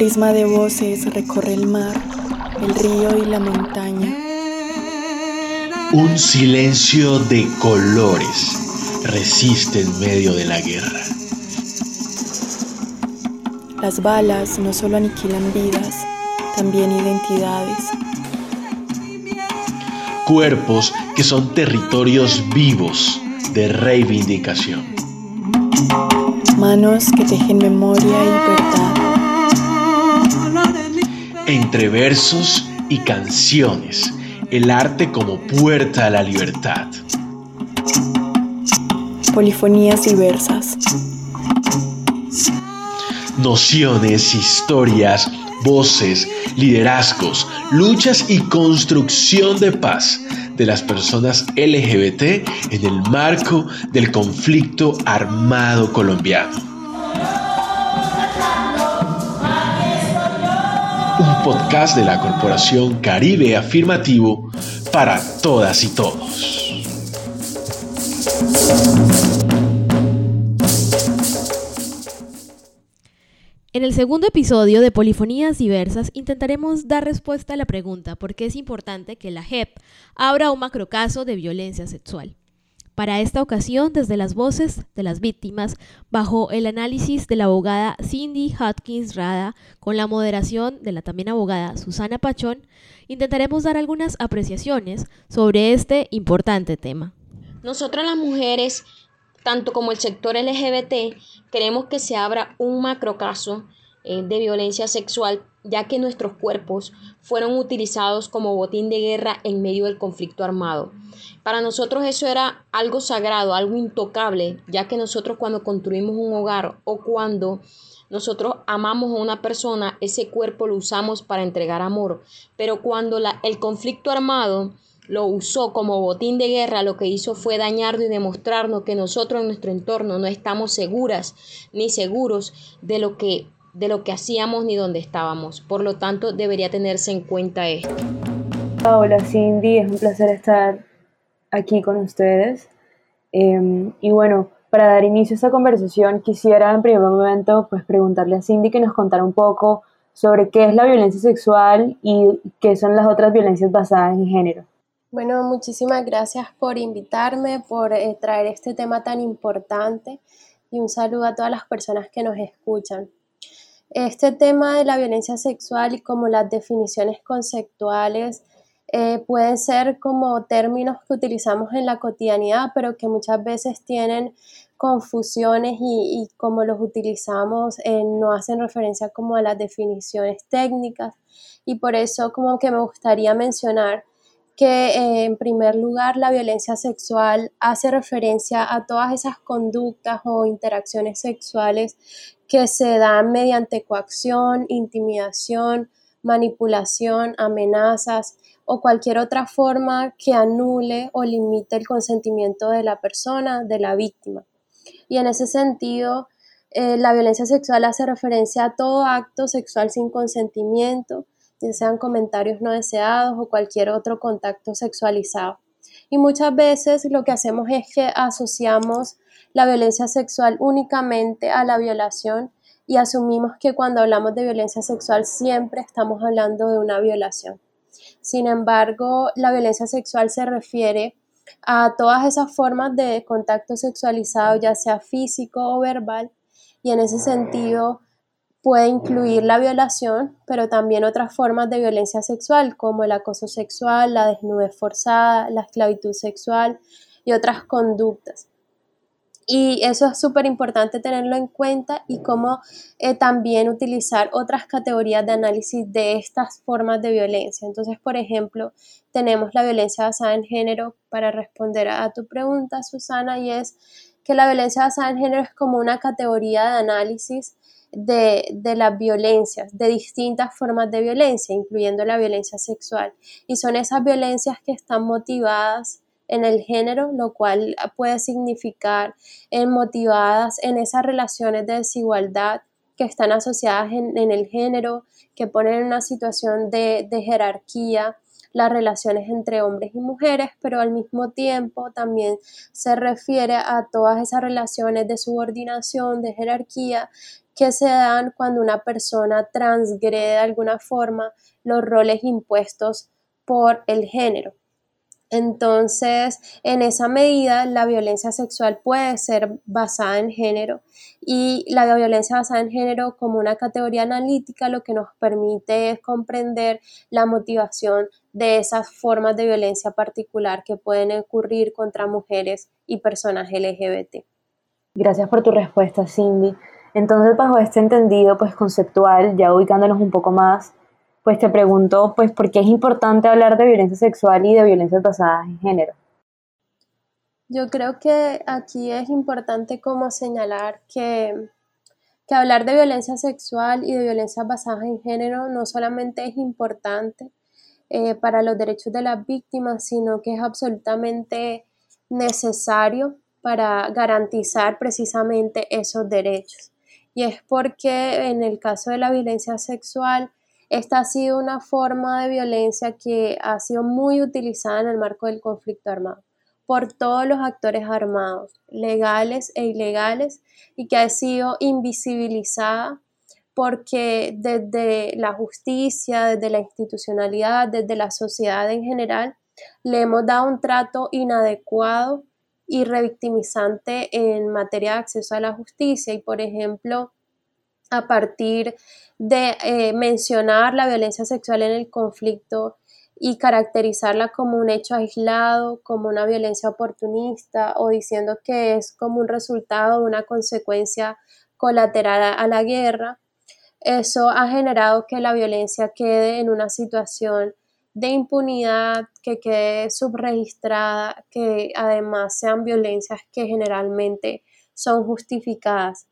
prisma de voces recorre el mar, el río y la montaña. Un silencio de colores resiste en medio de la guerra. Las balas no solo aniquilan vidas, también identidades. Cuerpos que son territorios vivos de reivindicación. Manos que tejen memoria y verdad. Entre versos y canciones, el arte como puerta a la libertad. Polifonías diversas. Nociones, historias, voces, liderazgos, luchas y construcción de paz de las personas LGBT en el marco del conflicto armado colombiano. Podcast de la Corporación Caribe Afirmativo para todas y todos. En el segundo episodio de Polifonías Diversas intentaremos dar respuesta a la pregunta por qué es importante que la JEP abra un macrocaso de violencia sexual. Para esta ocasión, desde las voces de las víctimas, bajo el análisis de la abogada Cindy Hopkins Rada, con la moderación de la también abogada Susana Pachón, intentaremos dar algunas apreciaciones sobre este importante tema. Nosotras las mujeres tanto como el sector LGBT, queremos que se abra un macrocaso eh, de violencia sexual, ya que nuestros cuerpos fueron utilizados como botín de guerra en medio del conflicto armado. Para nosotros eso era algo sagrado, algo intocable, ya que nosotros cuando construimos un hogar o cuando nosotros amamos a una persona, ese cuerpo lo usamos para entregar amor. Pero cuando la, el conflicto armado lo usó como botín de guerra, lo que hizo fue dañarnos y demostrarnos que nosotros en nuestro entorno no estamos seguras ni seguros de lo que de lo que hacíamos ni dónde estábamos. Por lo tanto, debería tenerse en cuenta esto. Hola Cindy, es un placer estar aquí con ustedes. Em, y bueno, para dar inicio a esta conversación, quisiera en primer momento pues preguntarle a Cindy que nos contara un poco sobre qué es la violencia sexual y qué son las otras violencias basadas en género. Bueno, muchísimas gracias por invitarme, por eh, traer este tema tan importante y un saludo a todas las personas que nos escuchan. Este tema de la violencia sexual y como las definiciones conceptuales eh, pueden ser como términos que utilizamos en la cotidianidad, pero que muchas veces tienen confusiones y, como los utilizamos eh, no hacen referencia como a las definiciones técnicas. Y por eso como que me gustaría mencionar que eh, en primer lugar la violencia sexual hace referencia a todas esas conductas o interacciones sexuales que se dan mediante coacción, intimidación, manipulación, amenazas o cualquier otra forma que anule o limite el consentimiento de la persona, de la víctima. Y en ese sentido, eh, la violencia sexual hace referencia a todo acto sexual sin consentimiento, ya sean comentarios no deseados o cualquier otro contacto sexualizado. Y muchas veces lo que hacemos es que asociamos la violencia sexual únicamente a la violación y asumimos que cuando hablamos de violencia sexual siempre estamos hablando de una violación. Sin embargo, la violencia sexual se refiere a todas esas formas de contacto sexualizado, ya sea físico o verbal, y en ese sentido puede incluir la violación, pero también otras formas de violencia sexual como el acoso sexual, la desnudez forzada, la esclavitud sexual y otras conductas. Y eso es súper importante tenerlo en cuenta y cómo eh, también utilizar otras categorías de análisis de estas formas de violencia. Entonces, por ejemplo, tenemos la violencia basada en género para responder a tu pregunta, Susana, y es que la violencia basada en género es como una categoría de análisis de, de, las violencias, de distintas formas de violencia, incluyendo la violencia sexual. Y son esas violencias que están motivadas en el género, lo cual puede significar en motivadas en esas relaciones de desigualdad que están asociadas en, el género, que ponen en una situación de, de jerarquía las relaciones entre hombres y mujeres, pero al mismo tiempo también se refiere a todas esas relaciones de subordinación, de jerarquía que se dan cuando una persona transgrede de alguna forma los roles impuestos por el género. Entonces, en esa medida, la violencia sexual puede ser basada en género y la violencia basada en género como una categoría analítica lo que nos permite es comprender la motivación de esas formas de violencia particular que pueden ocurrir contra mujeres y personas LGBT. Gracias por tu respuesta, Cindy. Entonces, bajo este entendido pues conceptual, ya ubicándonos un poco más, pues te pregunto, pues, ¿por qué es importante hablar de violencia sexual y de violencias basadas en género? Yo creo que aquí es importante como señalar que, que hablar de violencia sexual y de violencias basadas en género no solamente es importante eh, para los derechos de las víctimas, sino que es absolutamente necesario para garantizar precisamente esos derechos. Y es porque en el caso de la violencia sexual, esta ha sido una forma de violencia que ha sido muy utilizada en el marco del conflicto armado por todos los actores armados, legales e ilegales, y que ha sido invisibilizada porque desde la justicia, desde la institucionalidad, desde la sociedad en general, le hemos dado un trato inadecuado y revictimizante en materia de acceso a la justicia. Y, por ejemplo, a partir de eh, mencionar la violencia sexual en el conflicto y caracterizarla como un hecho aislado, como una violencia oportunista o diciendo que es como un resultado, una consecuencia colateral a la guerra, eso ha generado que la violencia quede en una situación de impunidad, que quede subregistrada, que además sean violencias que generalmente son justificadas.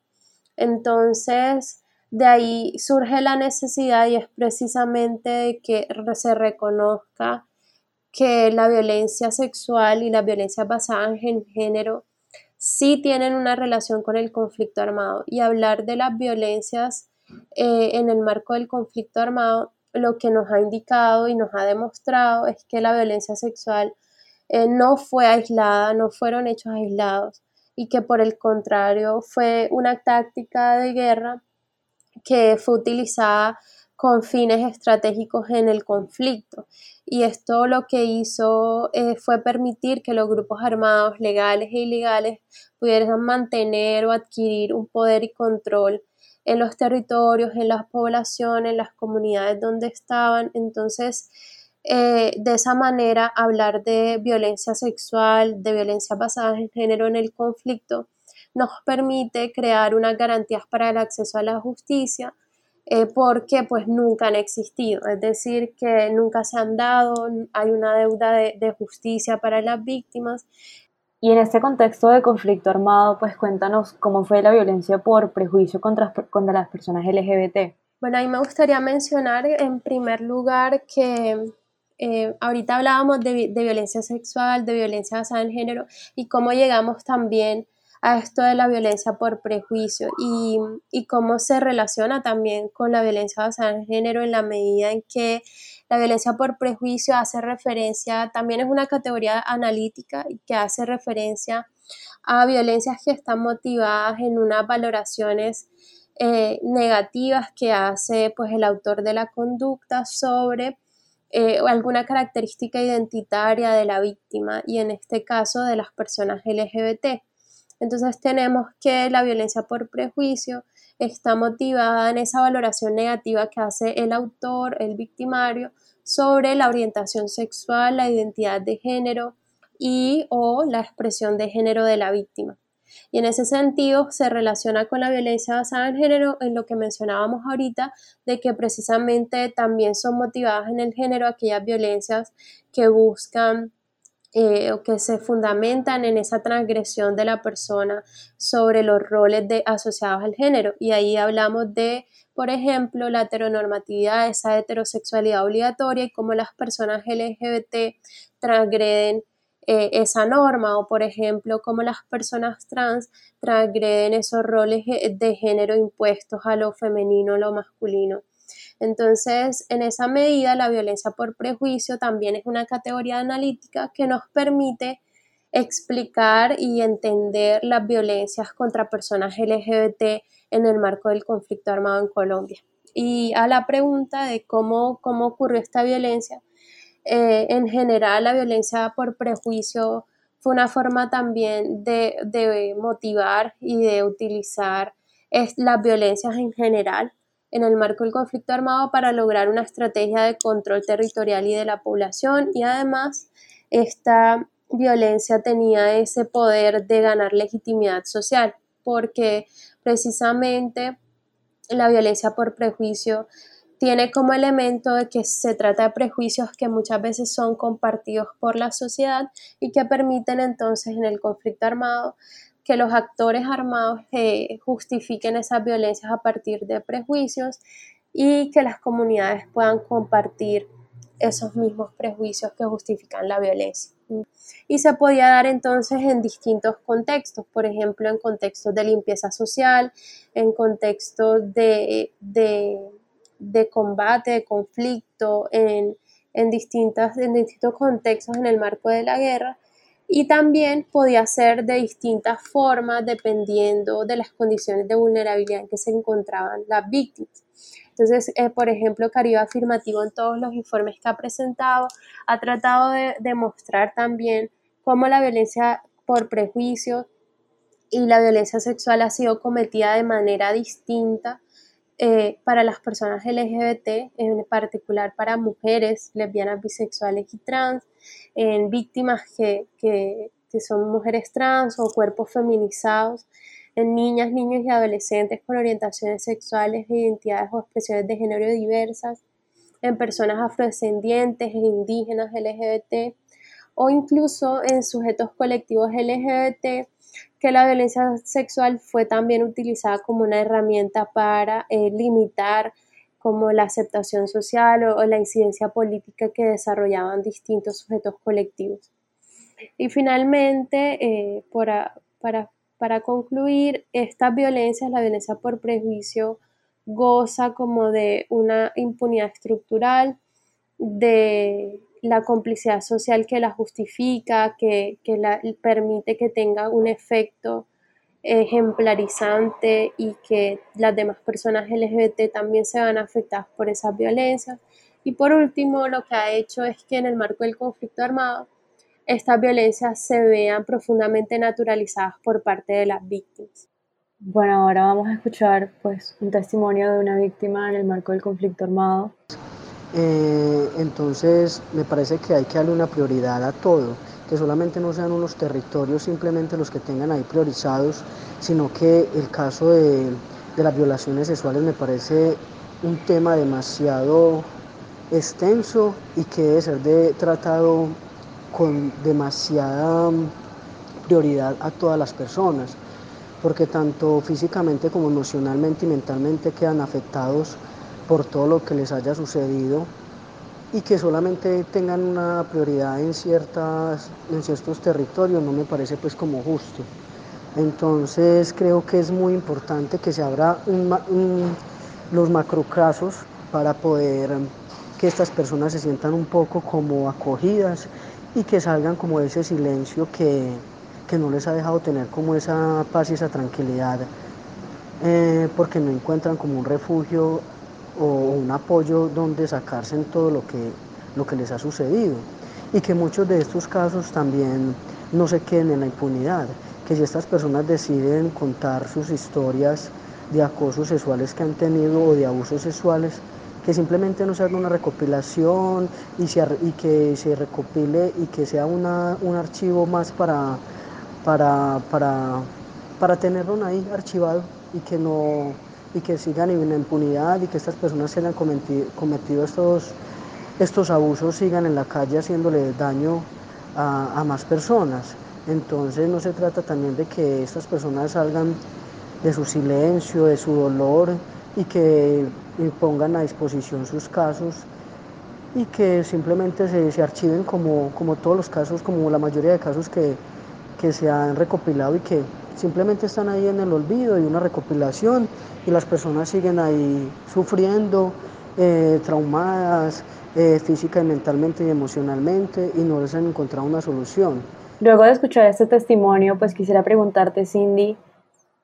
Entonces, de ahí surge la necesidad y es precisamente que se reconozca que la violencia sexual y la violencia basada en género sí tienen una relación con el conflicto armado. Y hablar de las violencias eh, en el marco del conflicto armado lo que nos ha indicado y nos ha demostrado es que la violencia sexual eh, no fue aislada, no fueron hechos aislados y que por el contrario fue una táctica de guerra que fue utilizada con fines estratégicos en el conflicto. Y esto lo que hizo eh, fue permitir que los grupos armados legales e ilegales pudieran mantener o adquirir un poder y control en los territorios, en las poblaciones, en las comunidades donde estaban. Entonces, eh, de esa manera, hablar de violencia sexual, de violencia basada en género en el conflicto, nos permite crear unas garantías para el acceso a la justicia, eh, porque pues nunca han existido, es decir, que nunca se han dado, hay una deuda de, justicia para las víctimas. Y en este contexto de conflicto armado, pues cuéntanos cómo fue la violencia por prejuicio contra, contra las personas LGBT. Bueno, ahí me gustaría mencionar en primer lugar que eh, ahorita hablábamos de, de, violencia sexual, de violencia basada en género y cómo llegamos también a esto de la violencia por prejuicio y, y, cómo se relaciona también con la violencia basada en género en la medida en que la violencia por prejuicio hace referencia, también es una categoría analítica que hace referencia a violencias que están motivadas en unas valoraciones eh, negativas que hace pues el autor de la conducta sobre eh, alguna característica identitaria de la víctima y en este caso de las personas LGBT. Entonces tenemos que la violencia por prejuicio está motivada en esa valoración negativa que hace el autor, el victimario, sobre la orientación sexual, la identidad de género y o la expresión de género de la víctima. Y en ese sentido se relaciona con la violencia basada en género en lo que mencionábamos ahorita, de que precisamente también son motivadas en el género aquellas violencias que buscan eh, o que se fundamentan en esa transgresión de la persona sobre los roles de, asociados al género. Y ahí hablamos de, por ejemplo, la heteronormatividad, esa heterosexualidad obligatoria y cómo las personas LGBT transgreden eh, esa norma o, por ejemplo, cómo las personas trans transgreden esos roles de género impuestos a lo femenino, a lo masculino. Entonces, en esa medida, la violencia por prejuicio también es una categoría analítica que nos permite explicar y entender las violencias contra personas LGBT en el marco del conflicto armado en Colombia. Y a la pregunta de cómo, cómo ocurrió esta violencia, eh, en general la violencia por prejuicio fue una forma también de, motivar y de utilizar las violencias en general en el marco del conflicto armado para lograr una estrategia de control territorial y de la población. Y además esta violencia tenía ese poder de ganar legitimidad social porque precisamente la violencia por prejuicio tiene como elemento de que se trata de prejuicios que muchas veces son compartidos por la sociedad y que permiten entonces en el conflicto armado que los actores armados eh, justifiquen esas violencias a partir de prejuicios y que las comunidades puedan compartir esos mismos prejuicios que justifican la violencia. Y se podía dar entonces en distintos contextos, por ejemplo, en contextos de limpieza social, en contextos de, de, combate, de conflicto, en, en, distintas, en distintos contextos en el marco de la guerra. Y también podía ser de distintas formas dependiendo de las condiciones de vulnerabilidad en que se encontraban las víctimas. Entonces, eh, por ejemplo, Caribe Afirmativo en todos los informes que ha presentado ha tratado de demostrar también cómo la violencia por prejuicio y la violencia sexual ha sido cometida de manera distinta eh, para las personas LGBT, en particular para mujeres lesbianas, bisexuales y trans, en víctimas que, que son mujeres trans o cuerpos feminizados en niñas, niños y adolescentes con orientaciones sexuales, identidades o expresiones de género diversas, en personas afrodescendientes e indígenas LGBT o incluso en sujetos colectivos LGBT, que la violencia sexual fue también utilizada como una herramienta para eh, limitar como la aceptación social o, la incidencia política que desarrollaban distintos sujetos colectivos. Y finalmente, eh, para para concluir, esta violencia, la violencia por prejuicio, goza como de una impunidad estructural, de la complicidad social que la justifica, que, la permite que tenga un efecto ejemplarizante y que las demás personas LGBT también se van afectadas por esas violencias. Y por último, lo que ha hecho es que en el marco del conflicto armado estas violencias se vean profundamente naturalizadas por parte de las víctimas. Bueno, ahora vamos a escuchar pues un testimonio de una víctima en el marco del conflicto armado. Eh, entonces me parece que hay que darle una prioridad a todo, que solamente no sean unos territorios simplemente los que tengan ahí priorizados, sino que el caso de, de las violaciones sexuales me parece un tema demasiado extenso y que debe ser tratado con demasiada mm, prioridad a todas las personas, porque tanto físicamente como emocionalmente y mentalmente quedan afectados por todo lo que les haya sucedido y que solamente tengan una prioridad en, ciertas, en ciertos territorios no me parece pues como justo. Entonces creo que es muy importante que se abra los macrocasos para poder que estas personas se sientan un poco como acogidas y que salgan como ese silencio que, no les ha dejado tener como esa paz y esa tranquilidad, eh, porque no encuentran como un refugio o un apoyo donde sacarse en todo lo que, lo que les ha sucedido. Y que muchos de estos casos también no se queden en la impunidad, que si estas personas deciden contar sus historias de acosos sexuales que han tenido o de abusos sexuales, que simplemente no se haga una recopilación y, y que se recopile y que sea un archivo más para, para, para, tenerlo ahí archivado y que no y que sigan en impunidad y que estas personas que hayan cometido, estos, estos abusos sigan en la calle haciéndole daño a, a más personas. Entonces no se trata también de que estas personas salgan de su silencio, de su dolor y que pongan a disposición sus casos y que simplemente se, archiven como, como, todos los casos, como la mayoría de casos que, que se han recopilado y que simplemente están ahí en el olvido y una recopilación y las personas siguen ahí sufriendo eh, traumadas eh, física y mentalmente y emocionalmente y no les han encontrado una solución. Luego de escuchar este testimonio, pues quisiera preguntarte, Cindy,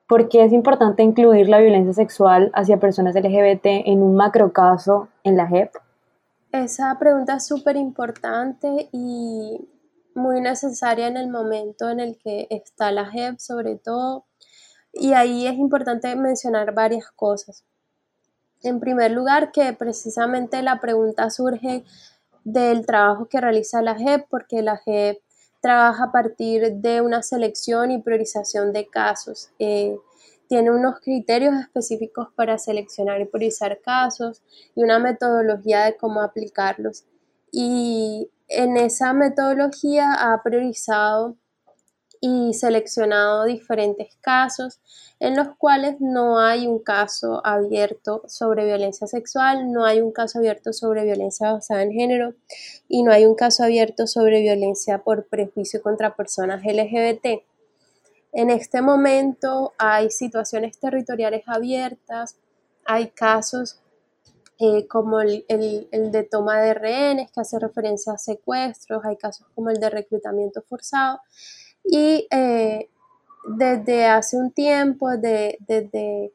¿por qué es importante incluir la violencia sexual hacia personas LGBT en un macrocaso en la JEP? Esa pregunta es súper importante y muy necesaria en el momento en el que está la JEP, sobre todo. Y ahí es importante mencionar varias cosas. En primer lugar, que precisamente la pregunta surge del trabajo que realiza la JEP, porque la JEP trabaja a partir de una selección y priorización de casos. Eh, tiene unos criterios específicos para seleccionar y priorizar casos y una metodología de cómo aplicarlos. Y en esa metodología ha priorizado y seleccionado diferentes casos en los cuales no hay un caso abierto sobre violencia sexual, no hay un caso abierto sobre violencia basada en género y no hay un caso abierto sobre violencia por prejuicio contra personas LGBT. En este momento hay situaciones territoriales abiertas, hay casos eh, como el, de toma de rehenes, que hace referencia a secuestros, hay casos como el de reclutamiento forzado. Y eh, desde hace un tiempo, de, desde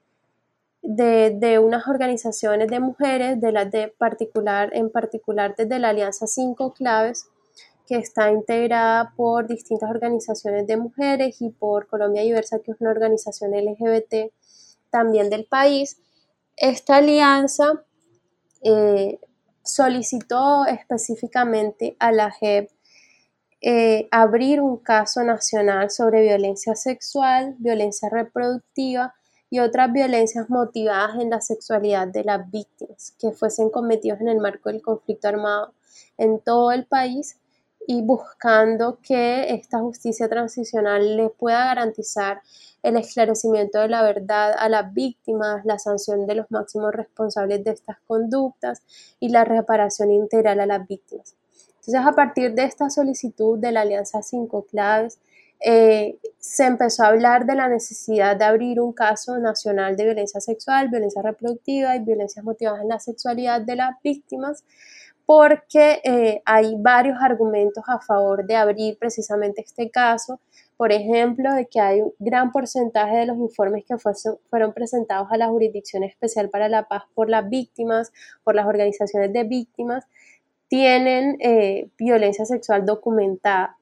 de, unas organizaciones de mujeres, de las de particular, en particular desde la Alianza 5 Claves, que está integrada por distintas organizaciones de mujeres y por Colombia Diversa, que es una organización LGBT también del país. Esta alianza eh, solicitó específicamente a la JEP eh, abrir un caso nacional sobre violencia sexual, violencia reproductiva y otras violencias motivadas en la sexualidad de las víctimas que fuesen cometidos en el marco del conflicto armado en todo el país y buscando que esta justicia transicional le pueda garantizar el esclarecimiento de la verdad a las víctimas, la sanción de los máximos responsables de estas conductas y la reparación integral a las víctimas. Entonces, a partir de esta solicitud de la Alianza 5 Claves, eh, se empezó a hablar de la necesidad de abrir un caso nacional de violencia sexual, violencia reproductiva y violencias motivadas en la sexualidad de las víctimas porque eh, hay varios argumentos a favor de abrir precisamente este caso. Por ejemplo, de que hay un gran porcentaje de los informes que fueron presentados a la Jurisdicción Especial para la Paz por las víctimas, por las organizaciones de víctimas, tienen eh, violencia sexual documentada.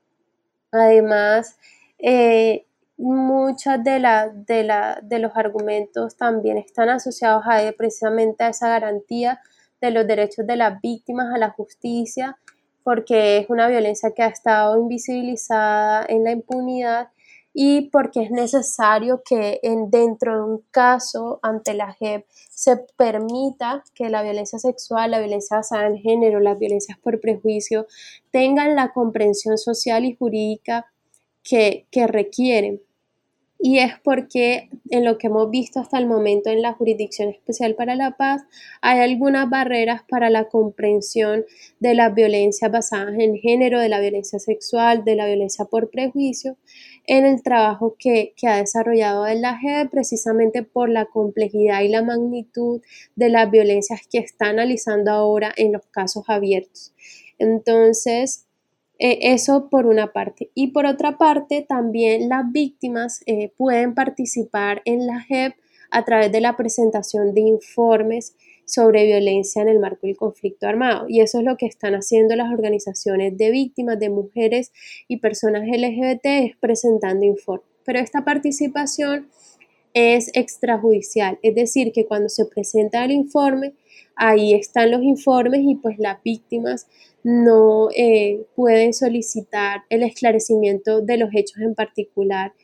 Además, eh, muchos de, de, de los argumentos también están asociados a precisamente a esa garantía de los derechos de las víctimas a la justicia, porque es una violencia que ha estado invisibilizada en la impunidad y porque es necesario que en, dentro de un caso ante la JEP se permita que la violencia sexual, la violencia basada en género, las violencias por prejuicio tengan la comprensión social y jurídica que, que requieren y es porque en lo que hemos visto hasta el momento en la Jurisdicción Especial para la Paz hay algunas barreras para la comprensión de las violencias basadas en género, de la violencia sexual, de la violencia por prejuicio, en el trabajo que, que ha desarrollado el AGE precisamente por la complejidad y la magnitud de las violencias que está analizando ahora en los casos abiertos. Entonces, eh, eso por una parte. Y por otra parte, también las víctimas eh, pueden participar en la JEP a través de la presentación de informes sobre violencia en el marco del conflicto armado. Y eso es lo que están haciendo las organizaciones de víctimas, de mujeres y personas LGBT, es presentando informes. Pero esta participación es extrajudicial, es decir, que cuando se presenta el informe, ahí están los informes y pues las víctimas no eh, pueden solicitar el esclarecimiento de los hechos en particular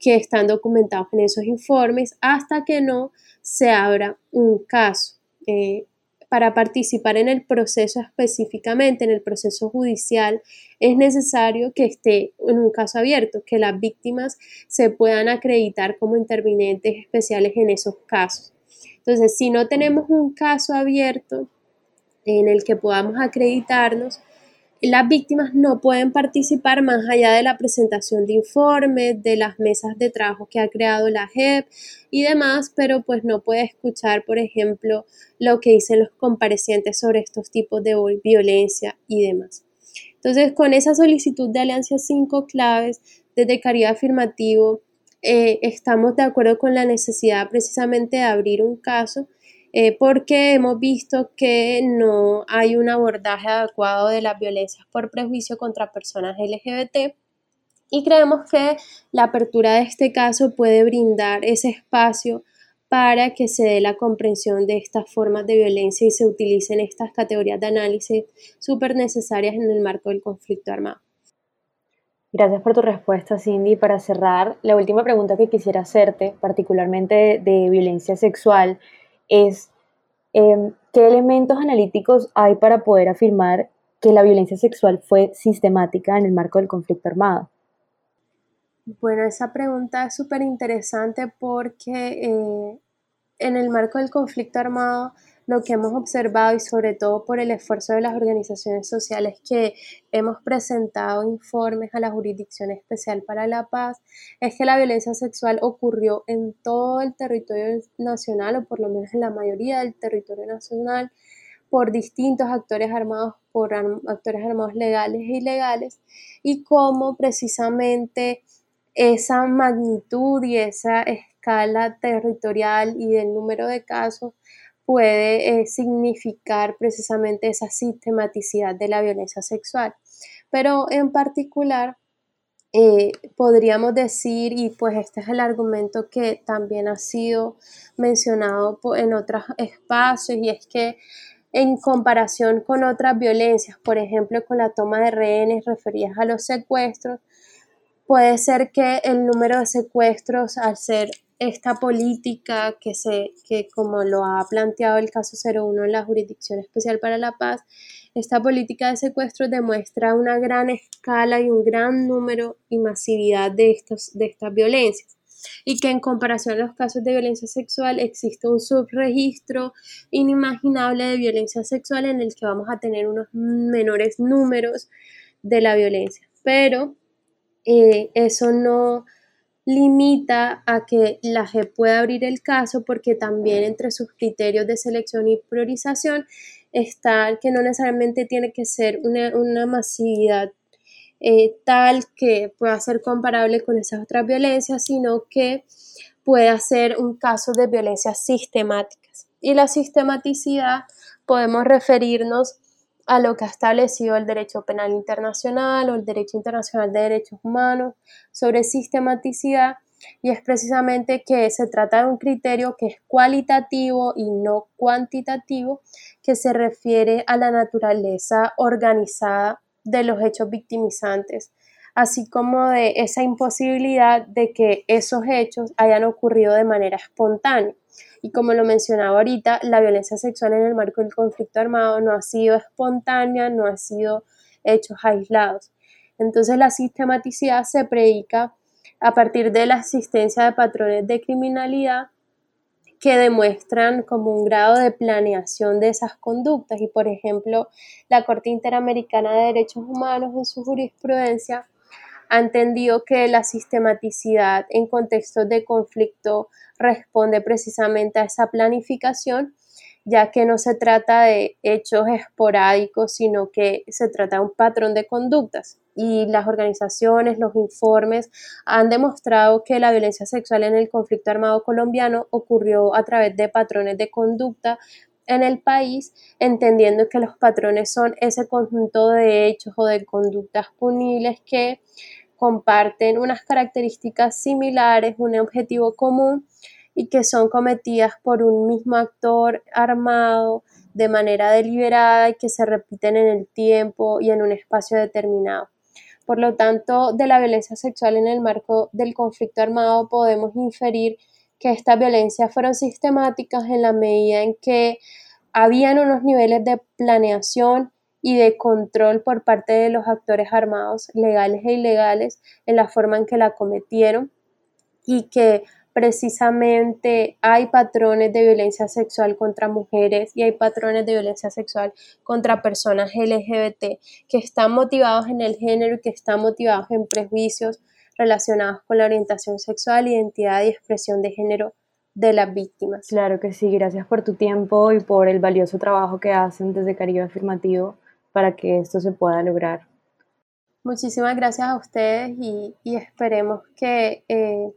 que están documentados en esos informes hasta que no se abra un caso. Eh, para participar en el proceso específicamente, en el proceso judicial, es necesario que esté en un caso abierto, que las víctimas se puedan acreditar como intervinientes especiales en esos casos. Entonces, si no tenemos un caso abierto en el que podamos acreditarnos, las víctimas no pueden participar más allá de la presentación de informes, de las mesas de trabajo que ha creado la JEP y demás, pero pues no puede escuchar, por ejemplo, lo que dicen los comparecientes sobre estos tipos de violencia y demás. Entonces, con esa solicitud de alianza cinco claves desde Caribe Afirmativo, eh, estamos de acuerdo con la necesidad precisamente de abrir un caso eh, porque hemos visto que no hay un abordaje adecuado de las violencias por prejuicio contra personas LGBT y creemos que la apertura de este caso puede brindar ese espacio para que se dé la comprensión de estas formas de violencia y se utilicen estas categorías de análisis súper necesarias en el marco del conflicto armado. Gracias por tu respuesta, Cindy. Para cerrar, la última pregunta que quisiera hacerte, particularmente de violencia sexual, es em, ¿qué elementos analíticos hay para poder afirmar que la violencia sexual fue sistemática en el marco del conflicto armado? Bueno, esa pregunta es súper interesante porque eh, en el marco del conflicto armado lo que hemos observado y sobre todo por el esfuerzo de las organizaciones sociales que hemos presentado informes a la Jurisdicción Especial para la Paz es que la violencia sexual ocurrió en todo el territorio nacional o por lo menos en la mayoría del territorio nacional por distintos actores armados, por actores armados legales e ilegales y cómo precisamente esa magnitud y esa escala territorial y del número de casos puede eh, significar precisamente esa sistematicidad de la violencia sexual. Pero en particular, eh, podríamos decir, y pues este es el argumento que también ha sido mencionado en otros espacios, y es que en comparación con otras violencias, por ejemplo, con la toma de rehenes referidas a los secuestros, puede ser que el número de secuestros, al ser esta política que, se, que como lo ha planteado el caso 01 en la Jurisdicción Especial para la Paz, esta política de secuestro demuestra una gran escala y un gran número y masividad de, estos, de estas violencias y que en comparación a los casos de violencia sexual existe un subregistro inimaginable de violencia sexual en el que vamos a tener unos menores números de la violencia. Pero eh, eso no limita a que la JEP pueda abrir el caso porque también entre sus criterios de selección y priorización está que no necesariamente tiene que ser una, masividad eh, tal que pueda ser comparable con esas otras violencias, sino que pueda ser un caso de violencias sistemáticas. Y la sistematicidad podemos referirnos a lo que ha establecido el derecho penal internacional o el derecho internacional de derechos humanos sobre sistematicidad y es precisamente que se trata de un criterio que es cualitativo y no cuantitativo que se refiere a la naturaleza organizada de los hechos victimizantes, así como de esa imposibilidad de que esos hechos hayan ocurrido de manera espontánea. Y como lo mencionaba ahorita, la violencia sexual en el marco del conflicto armado no ha sido espontánea, no ha sido hechos aislados. Entonces la sistematicidad se predica a partir de la existencia de patrones de criminalidad que demuestran como un grado de planeación de esas conductas. Y por ejemplo, la Corte Interamericana de Derechos Humanos en su jurisprudencia entendido que la sistematicidad en contextos de conflicto responde precisamente a esa planificación, ya que no se trata de hechos esporádicos, sino que se trata de un patrón de conductas. Y las organizaciones, los informes han demostrado que la violencia sexual en el conflicto armado colombiano ocurrió a través de patrones de conducta en el país, entendiendo que los patrones son ese conjunto de hechos o de conductas punibles que comparten unas características similares, un objetivo común y que son cometidas por un mismo actor armado de manera deliberada y que se repiten en el tiempo y en un espacio determinado. Por lo tanto, de la violencia sexual en el marco del conflicto armado podemos inferir que estas violencias fueron sistemáticas en la medida en que habían unos niveles de planeación y de control por parte de los actores armados legales e ilegales en la forma en que la cometieron y que precisamente hay patrones de violencia sexual contra mujeres y hay patrones de violencia sexual contra personas LGBT que están motivados en el género y que están motivados en prejuicios relacionados con la orientación sexual, identidad y expresión de género de las víctimas. Claro que sí, gracias por tu tiempo y por el valioso trabajo que hacen desde Caribe Afirmativo para que esto se pueda lograr. Muchísimas gracias a ustedes y, esperemos que eh,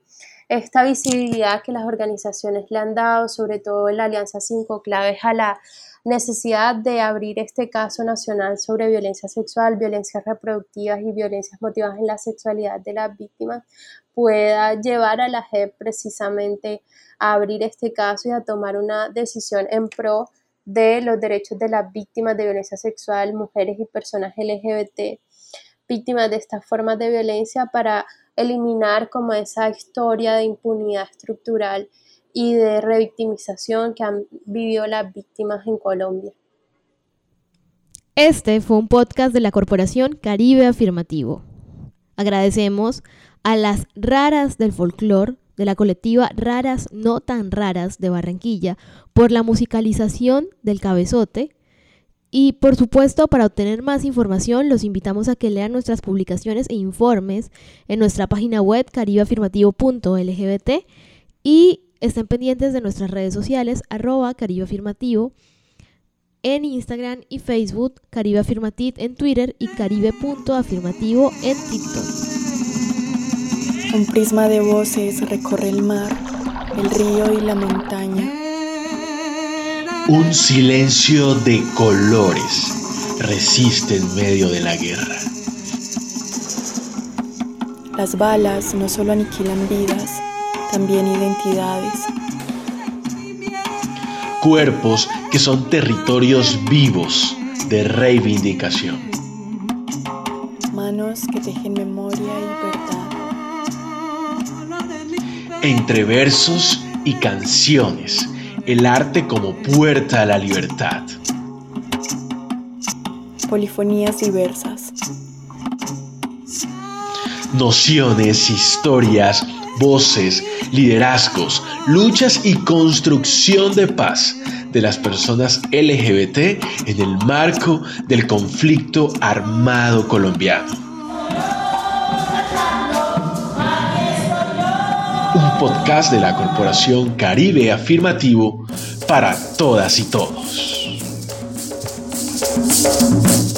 esta visibilidad que las organizaciones le han dado, sobre todo en la Alianza 5 Claves, a la necesidad de abrir este caso nacional sobre violencia sexual, violencias reproductivas y violencias motivadas en la sexualidad de las víctimas, pueda llevar a la JEP precisamente a abrir este caso y a tomar una decisión en pro de los derechos de las víctimas de violencia sexual, mujeres y personas LGBT, víctimas de estas formas de violencia para eliminar como esa historia de impunidad estructural y de revictimización que han vivido las víctimas en Colombia. Este fue un podcast de la Corporación Caribe Afirmativo. Agradecemos a las raras del folclore de la colectiva Raras No Tan Raras de Barranquilla por la musicalización del cabezote y por supuesto, para obtener más información, los invitamos a que lean nuestras publicaciones e informes en nuestra página web caribeafirmativo.lgbt y estén pendientes de nuestras redes sociales arroba caribeafirmativo en Instagram y Facebook, Caribe en Twitter y caribe.afirmativo en TikTok. Un prisma de voces recorre el mar, el río y la montaña un silencio de colores resiste en medio de la guerra. Las balas no solo aniquilan vidas, también identidades. Cuerpos que son territorios vivos de reivindicación. Manos que tejen memoria y verdad. Entre versos y canciones el arte como puerta a la libertad. Polifonías diversas. Nociones, historias, voces, liderazgos, luchas y construcción de paz de las personas LGBT en el marco del conflicto armado colombiano. un podcast de la Corporación Caribe Afirmativo para todas y todos.